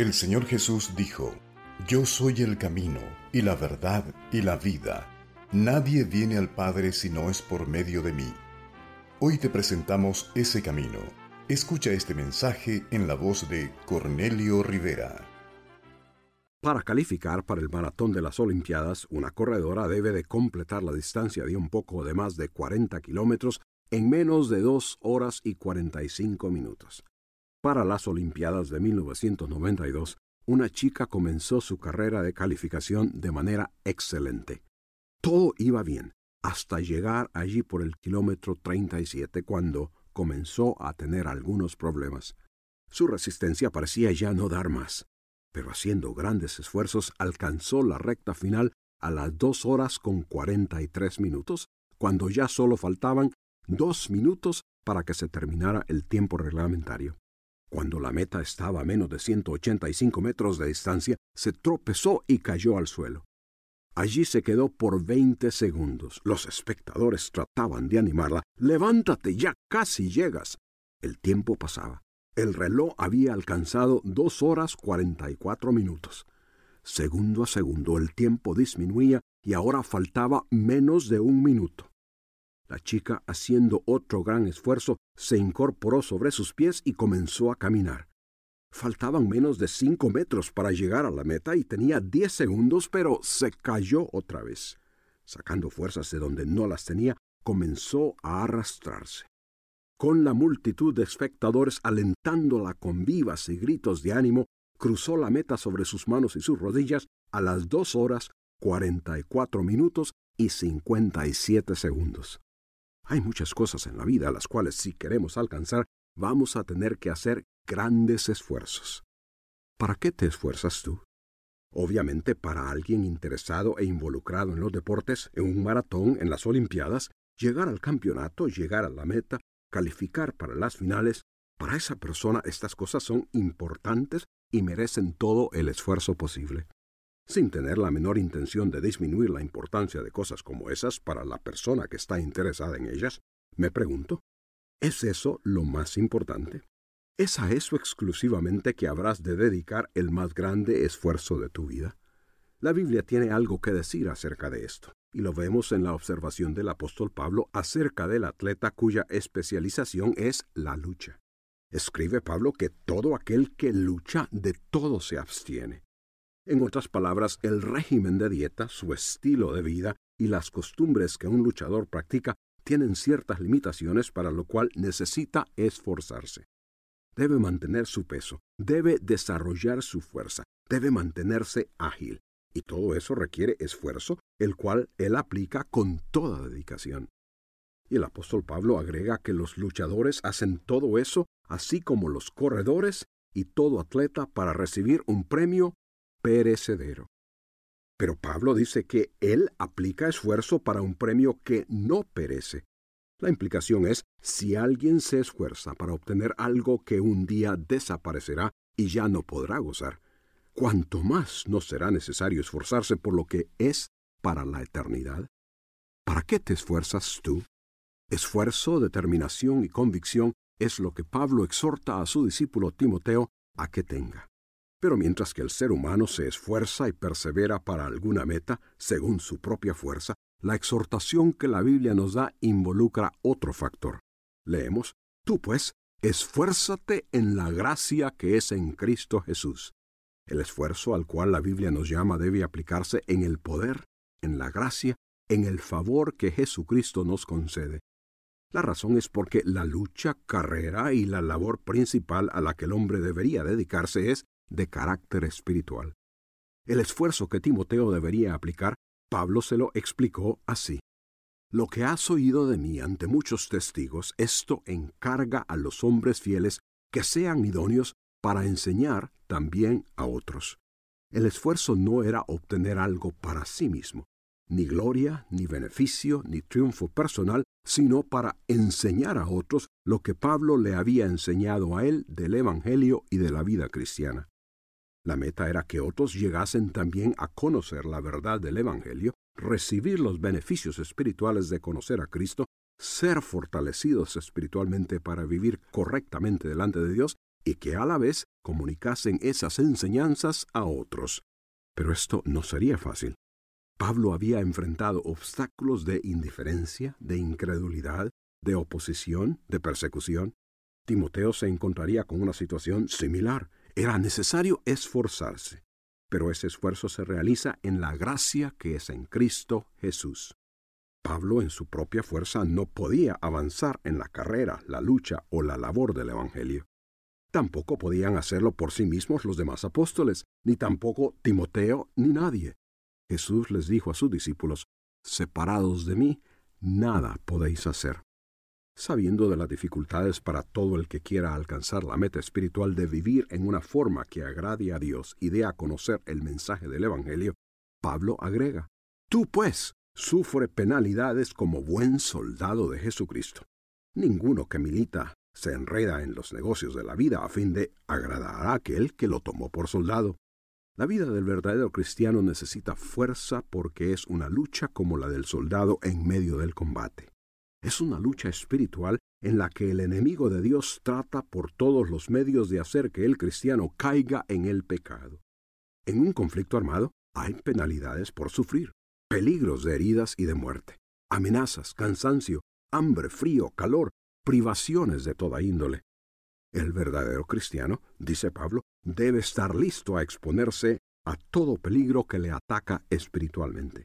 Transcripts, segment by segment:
El Señor Jesús dijo, Yo soy el camino, y la verdad, y la vida. Nadie viene al Padre si no es por medio de mí. Hoy te presentamos ese camino. Escucha este mensaje en la voz de Cornelio Rivera. Para calificar para el maratón de las Olimpiadas, una corredora debe de completar la distancia de un poco de más de 40 kilómetros en menos de 2 horas y 45 minutos. Para las Olimpiadas de 1992, una chica comenzó su carrera de calificación de manera excelente. Todo iba bien, hasta llegar allí por el kilómetro 37 cuando comenzó a tener algunos problemas. Su resistencia parecía ya no dar más, pero haciendo grandes esfuerzos alcanzó la recta final a las dos horas con 43 minutos, cuando ya solo faltaban dos minutos para que se terminara el tiempo reglamentario. Cuando la meta estaba a menos de 185 metros de distancia, se tropezó y cayó al suelo. Allí se quedó por 20 segundos. Los espectadores trataban de animarla. Levántate, ya casi llegas. El tiempo pasaba. El reloj había alcanzado dos horas cuarenta y cuatro minutos. Segundo a segundo el tiempo disminuía y ahora faltaba menos de un minuto. La chica, haciendo otro gran esfuerzo, se incorporó sobre sus pies y comenzó a caminar. Faltaban menos de cinco metros para llegar a la meta y tenía diez segundos, pero se cayó otra vez. Sacando fuerzas de donde no las tenía, comenzó a arrastrarse. Con la multitud de espectadores alentándola con vivas y gritos de ánimo, cruzó la meta sobre sus manos y sus rodillas a las dos horas cuarenta y cuatro minutos y cincuenta y siete segundos. Hay muchas cosas en la vida a las cuales si queremos alcanzar vamos a tener que hacer grandes esfuerzos. ¿Para qué te esfuerzas tú? Obviamente para alguien interesado e involucrado en los deportes, en un maratón, en las Olimpiadas, llegar al campeonato, llegar a la meta, calificar para las finales, para esa persona estas cosas son importantes y merecen todo el esfuerzo posible sin tener la menor intención de disminuir la importancia de cosas como esas para la persona que está interesada en ellas, me pregunto, ¿es eso lo más importante? ¿Es a eso exclusivamente que habrás de dedicar el más grande esfuerzo de tu vida? La Biblia tiene algo que decir acerca de esto, y lo vemos en la observación del apóstol Pablo acerca del atleta cuya especialización es la lucha. Escribe Pablo que todo aquel que lucha de todo se abstiene. En otras palabras, el régimen de dieta, su estilo de vida y las costumbres que un luchador practica tienen ciertas limitaciones para lo cual necesita esforzarse. Debe mantener su peso, debe desarrollar su fuerza, debe mantenerse ágil, y todo eso requiere esfuerzo, el cual él aplica con toda dedicación. Y el apóstol Pablo agrega que los luchadores hacen todo eso, así como los corredores y todo atleta para recibir un premio perecedero. Pero Pablo dice que él aplica esfuerzo para un premio que no perece. La implicación es, si alguien se esfuerza para obtener algo que un día desaparecerá y ya no podrá gozar, cuanto más no será necesario esforzarse por lo que es para la eternidad. ¿Para qué te esfuerzas tú? Esfuerzo, determinación y convicción es lo que Pablo exhorta a su discípulo Timoteo a que tenga. Pero mientras que el ser humano se esfuerza y persevera para alguna meta, según su propia fuerza, la exhortación que la Biblia nos da involucra otro factor. Leemos, Tú pues, esfuérzate en la gracia que es en Cristo Jesús. El esfuerzo al cual la Biblia nos llama debe aplicarse en el poder, en la gracia, en el favor que Jesucristo nos concede. La razón es porque la lucha, carrera y la labor principal a la que el hombre debería dedicarse es de carácter espiritual. El esfuerzo que Timoteo debería aplicar, Pablo se lo explicó así. Lo que has oído de mí ante muchos testigos, esto encarga a los hombres fieles que sean idóneos para enseñar también a otros. El esfuerzo no era obtener algo para sí mismo, ni gloria, ni beneficio, ni triunfo personal, sino para enseñar a otros lo que Pablo le había enseñado a él del Evangelio y de la vida cristiana. La meta era que otros llegasen también a conocer la verdad del Evangelio, recibir los beneficios espirituales de conocer a Cristo, ser fortalecidos espiritualmente para vivir correctamente delante de Dios y que a la vez comunicasen esas enseñanzas a otros. Pero esto no sería fácil. Pablo había enfrentado obstáculos de indiferencia, de incredulidad, de oposición, de persecución. Timoteo se encontraría con una situación similar. Era necesario esforzarse, pero ese esfuerzo se realiza en la gracia que es en Cristo Jesús. Pablo en su propia fuerza no podía avanzar en la carrera, la lucha o la labor del Evangelio. Tampoco podían hacerlo por sí mismos los demás apóstoles, ni tampoco Timoteo ni nadie. Jesús les dijo a sus discípulos, Separados de mí, nada podéis hacer. Sabiendo de las dificultades para todo el que quiera alcanzar la meta espiritual de vivir en una forma que agrade a Dios y dé a conocer el mensaje del Evangelio, Pablo agrega, Tú pues sufre penalidades como buen soldado de Jesucristo. Ninguno que milita se enreda en los negocios de la vida a fin de agradar a aquel que lo tomó por soldado. La vida del verdadero cristiano necesita fuerza porque es una lucha como la del soldado en medio del combate. Es una lucha espiritual en la que el enemigo de Dios trata por todos los medios de hacer que el cristiano caiga en el pecado. En un conflicto armado hay penalidades por sufrir, peligros de heridas y de muerte, amenazas, cansancio, hambre, frío, calor, privaciones de toda índole. El verdadero cristiano, dice Pablo, debe estar listo a exponerse a todo peligro que le ataca espiritualmente.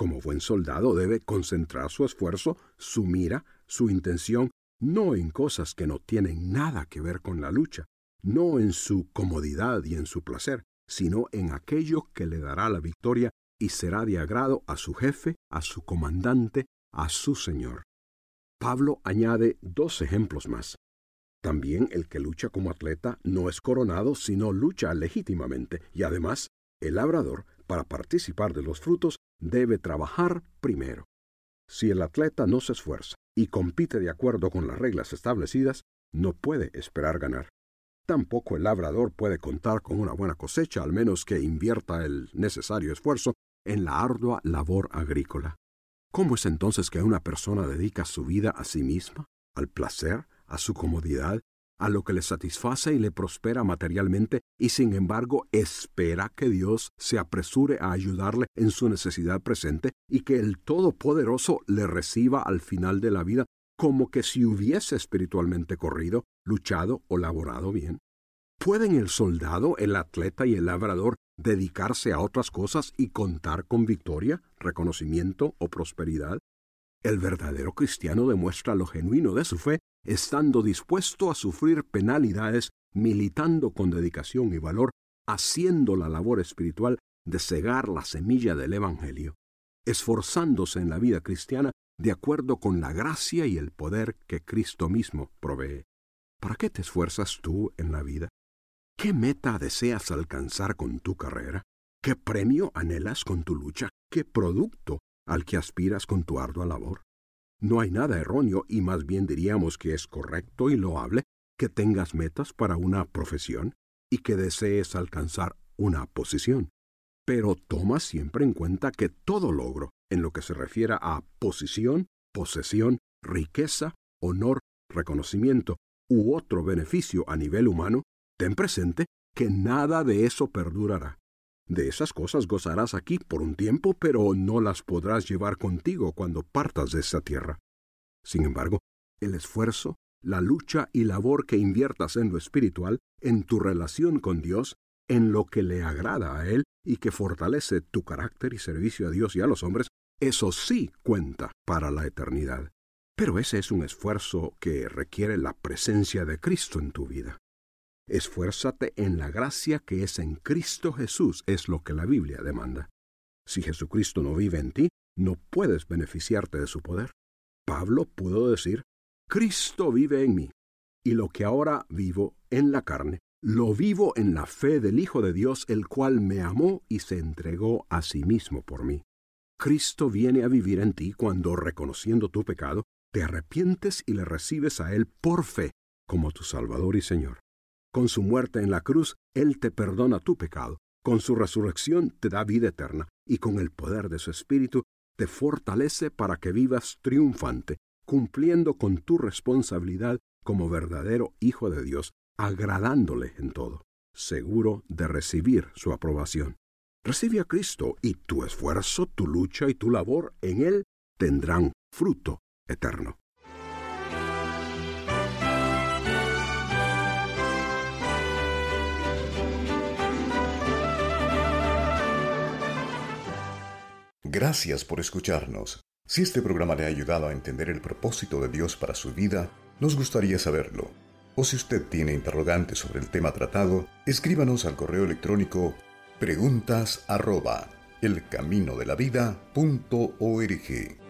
Como buen soldado debe concentrar su esfuerzo, su mira, su intención, no en cosas que no tienen nada que ver con la lucha, no en su comodidad y en su placer, sino en aquello que le dará la victoria y será de agrado a su jefe, a su comandante, a su Señor. Pablo añade dos ejemplos más. También el que lucha como atleta no es coronado, sino lucha legítimamente, y además, el labrador, para participar de los frutos, debe trabajar primero. Si el atleta no se esfuerza y compite de acuerdo con las reglas establecidas, no puede esperar ganar. Tampoco el labrador puede contar con una buena cosecha, al menos que invierta el necesario esfuerzo en la ardua labor agrícola. ¿Cómo es entonces que una persona dedica su vida a sí misma, al placer, a su comodidad, a lo que le satisface y le prospera materialmente, y sin embargo espera que Dios se apresure a ayudarle en su necesidad presente y que el Todopoderoso le reciba al final de la vida como que si hubiese espiritualmente corrido, luchado o laborado bien? ¿Pueden el soldado, el atleta y el labrador dedicarse a otras cosas y contar con victoria, reconocimiento o prosperidad? El verdadero cristiano demuestra lo genuino de su fe estando dispuesto a sufrir penalidades, militando con dedicación y valor, haciendo la labor espiritual de cegar la semilla del Evangelio, esforzándose en la vida cristiana de acuerdo con la gracia y el poder que Cristo mismo provee. ¿Para qué te esfuerzas tú en la vida? ¿Qué meta deseas alcanzar con tu carrera? ¿Qué premio anhelas con tu lucha? ¿Qué producto al que aspiras con tu ardua labor? No hay nada erróneo y más bien diríamos que es correcto y loable que tengas metas para una profesión y que desees alcanzar una posición. Pero toma siempre en cuenta que todo logro, en lo que se refiere a posición, posesión, riqueza, honor, reconocimiento u otro beneficio a nivel humano, ten presente que nada de eso perdurará. De esas cosas gozarás aquí por un tiempo, pero no las podrás llevar contigo cuando partas de esta tierra. Sin embargo, el esfuerzo, la lucha y labor que inviertas en lo espiritual, en tu relación con Dios, en lo que le agrada a Él y que fortalece tu carácter y servicio a Dios y a los hombres, eso sí cuenta para la eternidad. Pero ese es un esfuerzo que requiere la presencia de Cristo en tu vida. Esfuérzate en la gracia que es en Cristo Jesús, es lo que la Biblia demanda. Si Jesucristo no vive en ti, no puedes beneficiarte de su poder. Pablo pudo decir, Cristo vive en mí, y lo que ahora vivo en la carne, lo vivo en la fe del Hijo de Dios, el cual me amó y se entregó a sí mismo por mí. Cristo viene a vivir en ti cuando, reconociendo tu pecado, te arrepientes y le recibes a Él por fe como tu Salvador y Señor. Con su muerte en la cruz, Él te perdona tu pecado, con su resurrección te da vida eterna, y con el poder de su Espíritu te fortalece para que vivas triunfante, cumpliendo con tu responsabilidad como verdadero Hijo de Dios, agradándole en todo, seguro de recibir su aprobación. Recibe a Cristo y tu esfuerzo, tu lucha y tu labor en Él tendrán fruto eterno. Gracias por escucharnos. Si este programa le ha ayudado a entender el propósito de Dios para su vida, nos gustaría saberlo. O si usted tiene interrogantes sobre el tema tratado, escríbanos al correo electrónico preguntas arroba elcaminodelavida.org.